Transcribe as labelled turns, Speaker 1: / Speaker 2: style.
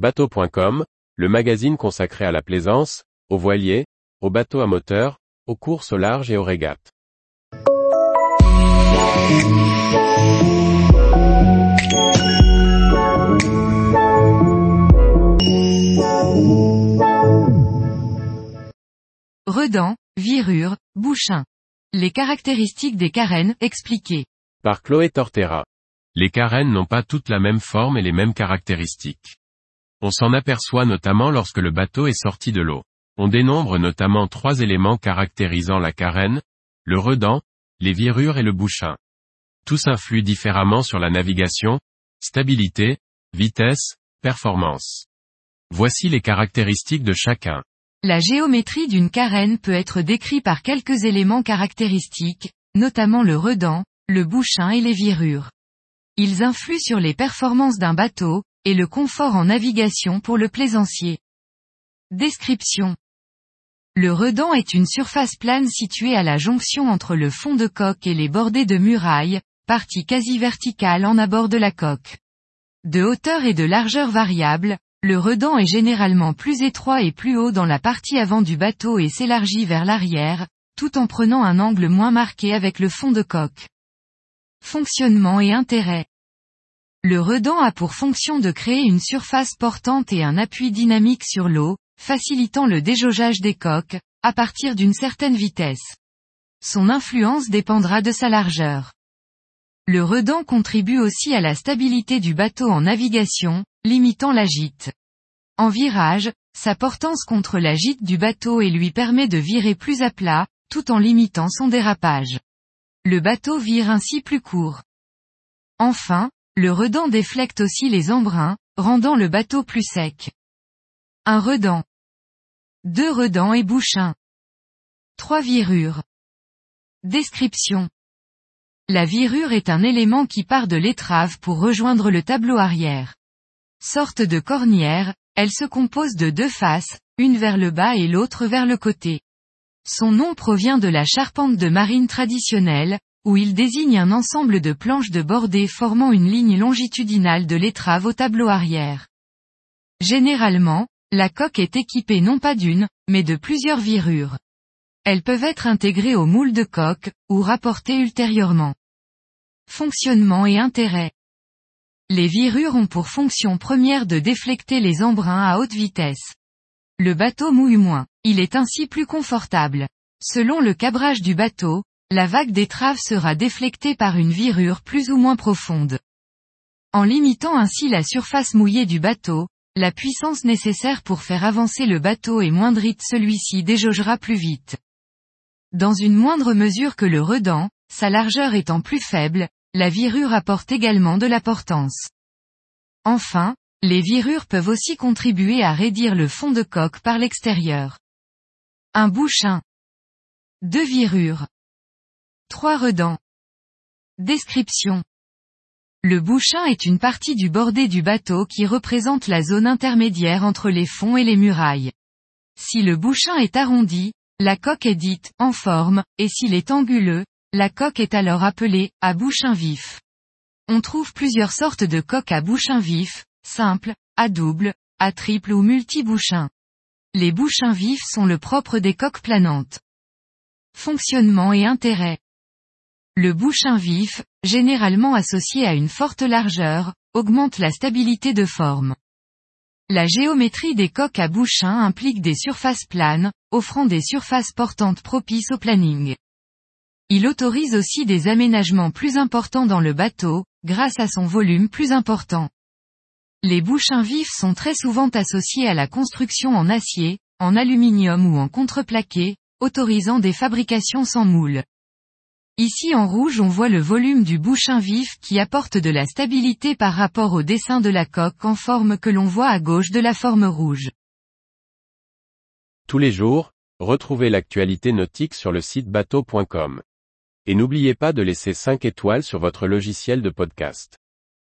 Speaker 1: Bateau.com, le magazine consacré à la plaisance, aux voiliers, aux bateaux à moteur, aux courses au large et aux régates.
Speaker 2: Redans, virure, bouchin. Les caractéristiques des carènes expliquées.
Speaker 1: Par Chloé Tortera. Les carènes n'ont pas toutes la même forme et les mêmes caractéristiques. On s'en aperçoit notamment lorsque le bateau est sorti de l'eau. On dénombre notamment trois éléments caractérisant la carène, le redent, les virures et le bouchin. Tous influent différemment sur la navigation, stabilité, vitesse, performance. Voici les caractéristiques de chacun.
Speaker 2: La géométrie d'une carène peut être décrite par quelques éléments caractéristiques, notamment le redent, le bouchin et les virures. Ils influent sur les performances d'un bateau, et le confort en navigation pour le plaisancier. Description. Le redent est une surface plane située à la jonction entre le fond de coque et les bordées de murailles, partie quasi verticale en abord de la coque. De hauteur et de largeur variable, le redent est généralement plus étroit et plus haut dans la partie avant du bateau et s'élargit vers l'arrière, tout en prenant un angle moins marqué avec le fond de coque. Fonctionnement et intérêt. Le redent a pour fonction de créer une surface portante et un appui dynamique sur l'eau, facilitant le déjaugeage des coques, à partir d'une certaine vitesse. Son influence dépendra de sa largeur. Le redent contribue aussi à la stabilité du bateau en navigation, limitant la gîte. En virage, sa portance contre la gîte du bateau et lui permet de virer plus à plat, tout en limitant son dérapage. Le bateau vire ainsi plus court. Enfin, le redent déflecte aussi les embruns, rendant le bateau plus sec. Un redent. Deux redents et bouchins. Trois virures. Description. La virure est un élément qui part de l'étrave pour rejoindre le tableau arrière. Sorte de cornière, elle se compose de deux faces, une vers le bas et l'autre vers le côté. Son nom provient de la charpente de marine traditionnelle, où il désigne un ensemble de planches de bordée formant une ligne longitudinale de l'étrave au tableau arrière. Généralement, la coque est équipée non pas d'une, mais de plusieurs virures. Elles peuvent être intégrées au moule de coque, ou rapportées ultérieurement. Fonctionnement et intérêt. Les virures ont pour fonction première de déflecter les embruns à haute vitesse. Le bateau mouille moins. Il est ainsi plus confortable. Selon le cabrage du bateau, la vague d'étrave sera déflectée par une virure plus ou moins profonde. En limitant ainsi la surface mouillée du bateau, la puissance nécessaire pour faire avancer le bateau et moindrite celui-ci déjaugera plus vite. Dans une moindre mesure que le redent, sa largeur étant plus faible, la virure apporte également de la portance. Enfin, les virures peuvent aussi contribuer à raidir le fond de coque par l'extérieur. Un bouchin. Deux virures. Trois redents. Description. Le bouchin est une partie du bordé du bateau qui représente la zone intermédiaire entre les fonds et les murailles. Si le bouchin est arrondi, la coque est dite en forme, et s'il est anguleux, la coque est alors appelée, à bouchin vif. On trouve plusieurs sortes de coques à bouchin vif, simple, à double, à triple ou multi-bouchin. Les bouchins vifs sont le propre des coques planantes. Fonctionnement et intérêt. Le bouchin vif, généralement associé à une forte largeur, augmente la stabilité de forme. La géométrie des coques à bouchin implique des surfaces planes, offrant des surfaces portantes propices au planning. Il autorise aussi des aménagements plus importants dans le bateau, grâce à son volume plus important. Les bouchins vifs sont très souvent associés à la construction en acier, en aluminium ou en contreplaqué, autorisant des fabrications sans moule. Ici en rouge on voit le volume du bouchin vif qui apporte de la stabilité par rapport au dessin de la coque en forme que l'on voit à gauche de la forme rouge.
Speaker 1: Tous les jours, retrouvez l'actualité nautique sur le site bateau.com. Et n'oubliez pas de laisser 5 étoiles sur votre logiciel de podcast.